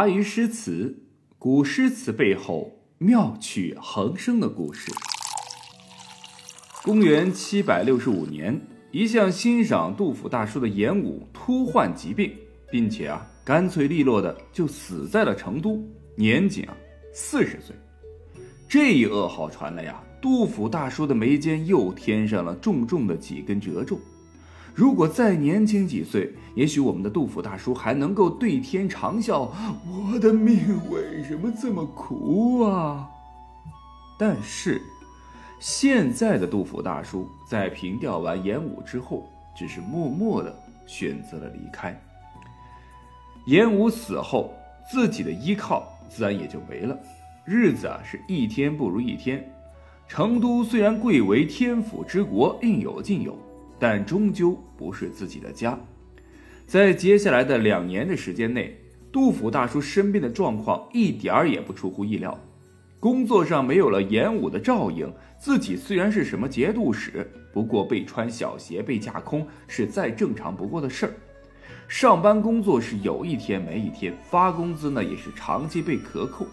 阿于诗词，古诗词背后妙趣横生的故事。公元七百六十五年，一向欣赏杜甫大叔的严武突患疾病，并且啊，干脆利落的就死在了成都，年仅啊四十岁。这一噩耗传来呀，杜甫大叔的眉间又添上了重重的几根褶皱。如果再年轻几岁，也许我们的杜甫大叔还能够对天长啸：“我的命为什么这么苦啊？”但是，现在的杜甫大叔在平调完演武之后，只是默默的选择了离开。演武死后，自己的依靠自然也就没了，日子啊是一天不如一天。成都虽然贵为天府之国，应有尽有。但终究不是自己的家，在接下来的两年的时间内，杜甫大叔身边的状况一点儿也不出乎意料。工作上没有了严武的照应，自己虽然是什么节度使，不过被穿小鞋、被架空是再正常不过的事儿。上班工作是有一天没一天，发工资呢也是长期被克扣，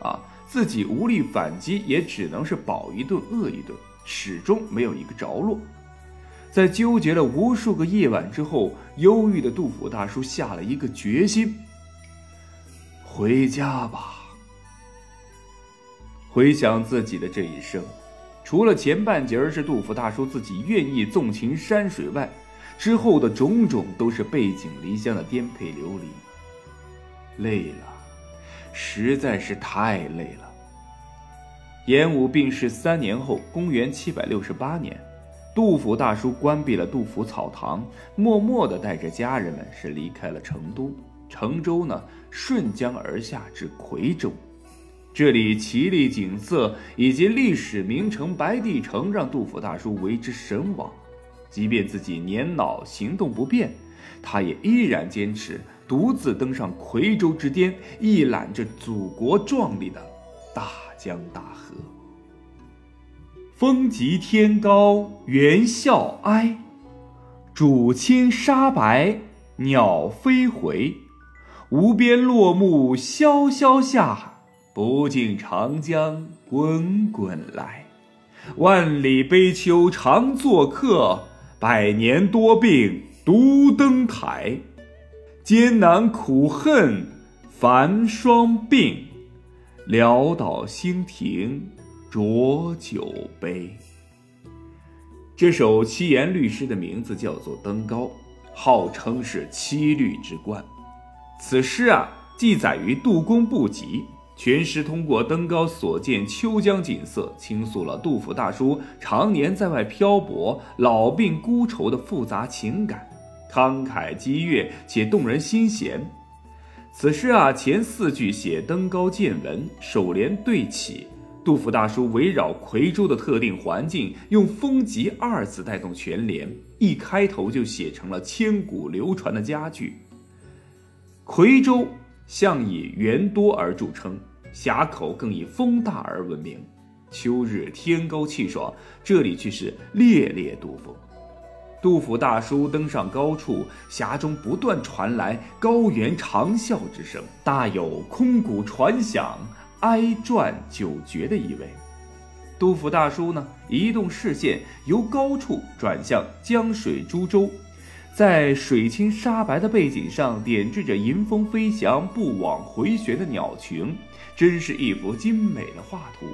啊，自己无力反击，也只能是饱一顿饿一顿，始终没有一个着落。在纠结了无数个夜晚之后，忧郁的杜甫大叔下了一个决心：回家吧。回想自己的这一生，除了前半截是杜甫大叔自己愿意纵情山水外，之后的种种都是背井离乡的颠沛流离。累了，实在是太累了。严武病逝三年后，公元七百六十八年。杜甫大叔关闭了杜甫草堂，默默地带着家人们是离开了成都。乘舟呢，顺江而下至夔州。这里奇丽景色以及历史名城白帝城，让杜甫大叔为之神往。即便自己年老行动不便，他也依然坚持独自登上夔州之巅，一览着祖国壮丽的大江大河。风急天高猿啸哀，渚清沙白鸟飞回。无边落木萧萧下，不尽长江滚滚来。万里悲秋常作客，百年多病独登台。艰难苦恨繁霜鬓，潦倒新停。浊酒杯。这首七言律诗的名字叫做《登高》，号称是七律之冠。此诗啊，记载于杜公部集。全诗通过登高所见秋江景色，倾诉了杜甫大叔常年在外漂泊、老病孤愁的复杂情感，慷慨激越且动人心弦。此诗啊，前四句写登高见闻，首联对起。杜甫大叔围绕夔州的特定环境，用“风急”二字带动全联，一开头就写成了千古流传的佳句。夔州向以园多而著称，峡口更以风大而闻名。秋日天高气爽，这里却是烈烈杜甫。杜甫大叔登上高处，峡中不断传来高原长啸之声，大有空谷传响。哀转九绝的意味。杜甫大叔呢，移动视线由高处转向江水株洲，在水清沙白的背景上点缀着迎风飞翔、不往回旋的鸟群，真是一幅精美的画图。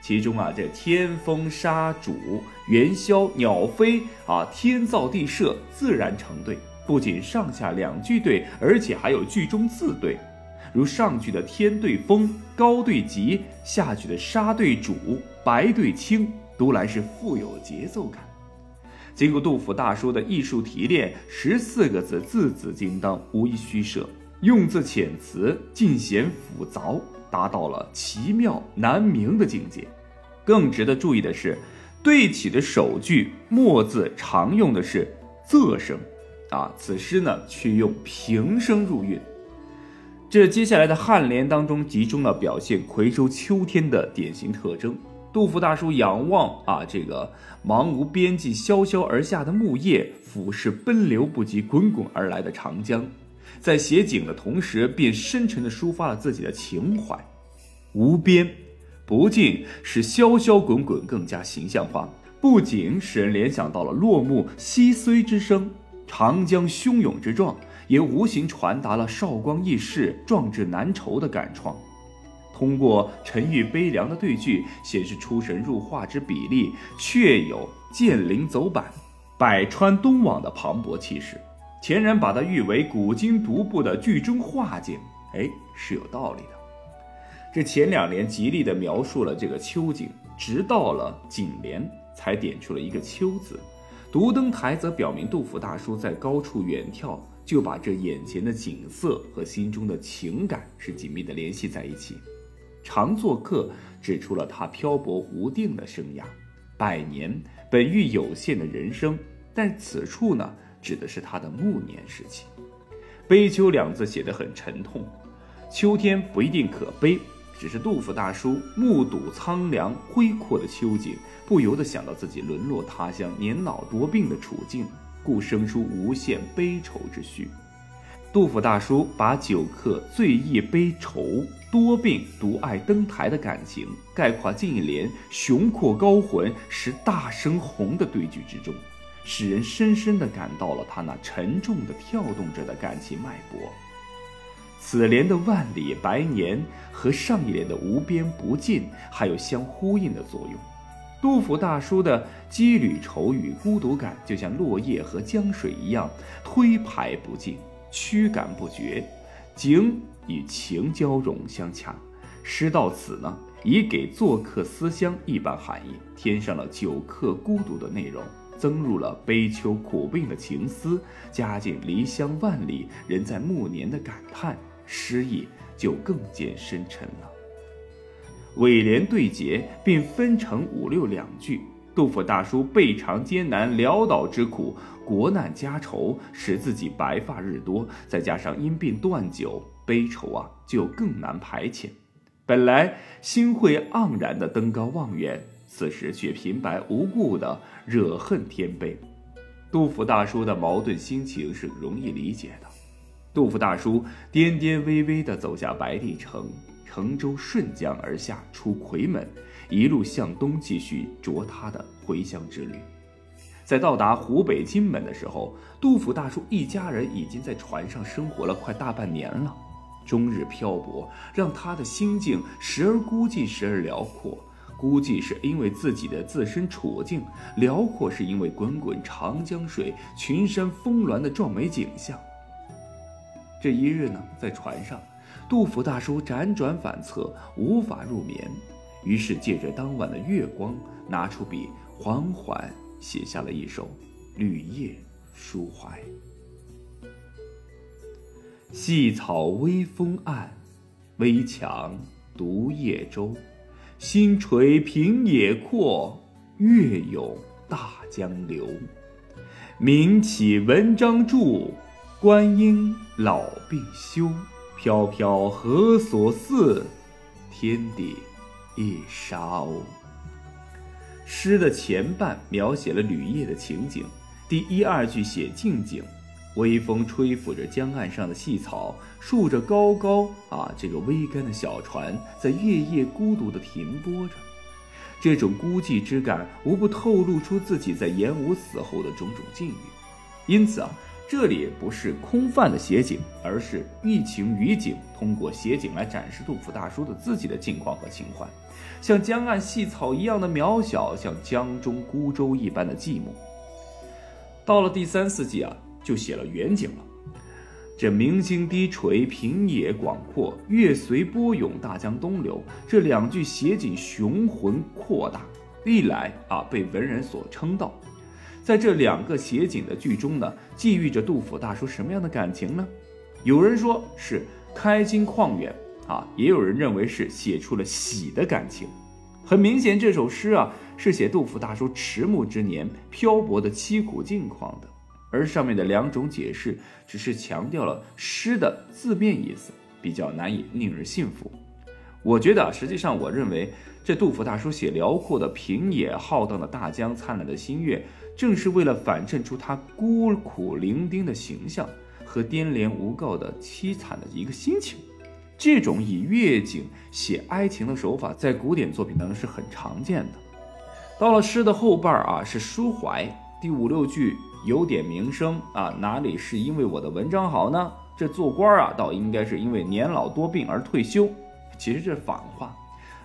其中啊，这天风沙主、元宵鸟飞啊，天造地设，自然成对。不仅上下两句对，而且还有句中字对。如上句的天对风，高对急；下句的沙对主，白对青，读来是富有节奏感。经过杜甫大叔的艺术提炼，十四个字字字精当，无一虚设，用字遣词尽显复杂，达到了奇妙难明的境界。更值得注意的是，对起的首句末字常用的是仄声，啊，此诗呢却用平声入韵。这接下来的颔联当中，集中了表现夔州秋天的典型特征。杜甫大叔仰望啊，这个茫无边际、萧萧而下的木叶，俯视奔流不及、滚滚而来的长江，在写景的同时，便深沉地抒发了自己的情怀。无边，不尽使潇潇滚滚更加形象化，不仅使人联想到了落木稀碎之声、长江汹涌之状，也无形传达了少光易逝、壮志难酬的感创。通过沉郁悲凉的对句，显示出神入化之比例，确有剑灵走板、百川东往的磅礴气势。钱然把它誉为古今独步的剧中画境，哎，是有道理的。这前两联极力地描述了这个秋景，直到了颈联才点出了一个“秋”字。独登台则表明杜甫大叔在高处远眺，就把这眼前的景色和心中的情感是紧密地联系在一起。常作客指出了他漂泊无定的生涯，百年本欲有限的人生，但此处呢，指的是他的暮年时期。悲秋两字写得很沉痛，秋天不一定可悲，只是杜甫大叔目睹苍凉恢阔的秋景，不由得想到自己沦落他乡、年老多病的处境，故生出无限悲愁之绪。杜甫大叔把酒客醉意悲愁、多病独爱登台的感情，概括进一联雄阔高浑、是大声红的对句之中，使人深深地感到了他那沉重的跳动着的感情脉搏。此联的万里白年和上一联的无边不尽，还有相呼应的作用。杜甫大叔的羁旅愁与孤独感，就像落叶和江水一样，推排不尽。驱赶不绝，景与情交融相洽。诗到此呢，已给做客思乡一般含义，添上了久客孤独的内容，增入了悲秋苦病的情思，加进离乡万里人在暮年的感叹，诗意就更见深沉了。尾联对结，并分成五六两句。杜甫大叔倍尝艰难潦倒之苦，国难家愁使自己白发日多，再加上因病断酒，悲愁啊就更难排遣。本来心会盎然的登高望远，此时却平白无故的惹恨天悲。杜甫大叔的矛盾心情是容易理解的。杜甫大叔颠颠巍巍的走下白帝城，乘舟顺江而下，出夔门。一路向东继续着他的回乡之旅，在到达湖北荆门的时候，杜甫大叔一家人已经在船上生活了快大半年了，终日漂泊，让他的心境时而孤寂，时而辽阔。孤寂是因为自己的自身处境，辽阔是因为滚滚长江水、群山峰峦的壮美景象。这一日呢，在船上，杜甫大叔辗转反侧，无法入眠。于是借着当晚的月光，拿出笔，缓缓写下了一首《旅夜抒怀》：细草微风岸，危樯独夜舟。星垂平野阔，月涌大江流。名启文章著，观音老病休。飘飘何所似？天地。一沙鸥。诗的前半描写了旅夜的情景，第一二句写静景，微风吹拂着江岸上的细草，竖着高高啊，这个微干的小船在月夜孤独地停泊着，这种孤寂之感无不透露出自己在严武死后的种种境遇，因此啊。这里不是空泛的写景，而是寓情于景，通过写景来展示杜甫大叔的自己的境况和情怀，像江岸细草一样的渺小，像江中孤舟一般的寂寞。到了第三四季啊，就写了远景了。这明星低垂，平野广阔，月随波涌，大江东流。这两句写景雄浑阔大，历来啊被文人所称道。在这两个写景的句中呢，寄寓着杜甫大叔什么样的感情呢？有人说是开心旷远啊，也有人认为是写出了喜的感情。很明显，这首诗啊是写杜甫大叔迟暮之年漂泊的凄苦境况的。而上面的两种解释只是强调了诗的字面意思，比较难以令人信服。我觉得啊，实际上，我认为这杜甫大叔写辽阔的平野、浩荡的大江、灿烂的新月。正是为了反衬出他孤苦伶仃的形象和颠连无告的凄惨的一个心情。这种以乐景写哀情的手法，在古典作品当中是很常见的。到了诗的后半啊，是抒怀，第五六句有点名声啊，哪里是因为我的文章好呢？这做官啊，倒应该是因为年老多病而退休。其实这是反话，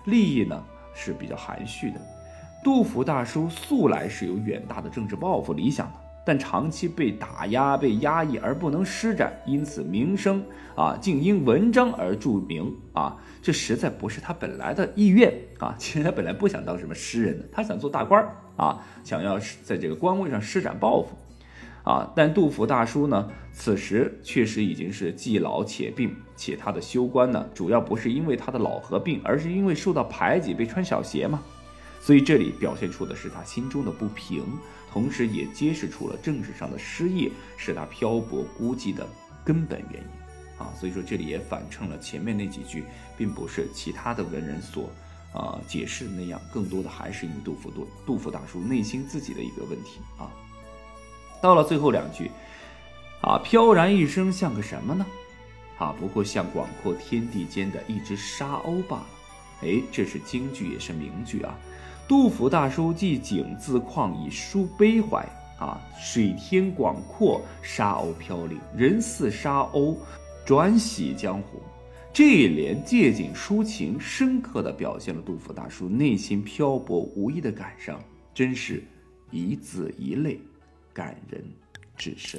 立意呢是比较含蓄的。杜甫大叔素来是有远大的政治抱负理想的。但长期被打压、被压抑而不能施展，因此名声啊，竟因文章而著名啊，这实在不是他本来的意愿啊。其实他本来不想当什么诗人的，他想做大官儿啊，想要在这个官位上施展抱负啊。但杜甫大叔呢，此时确实已经是既老且病，且他的休官呢，主要不是因为他的老和病，而是因为受到排挤，被穿小鞋嘛。所以这里表现出的是他心中的不平。同时也揭示出了政治上的失业是他漂泊孤寂的根本原因啊，所以说这里也反衬了前面那几句，并不是其他的文人所啊解释的那样，更多的还是因杜甫杜杜甫大叔内心自己的一个问题啊。到了最后两句啊，飘然一生像个什么呢？啊，不过像广阔天地间的一只沙鸥罢了。哎，这是京剧，也是名句啊。杜甫大叔寄景自况以抒悲怀啊，水天广阔，沙鸥飘零，人似沙鸥，转徙江湖。这一联借景抒情，深刻地表现了杜甫大叔内心漂泊无依的感伤，真是一字一泪，感人至深。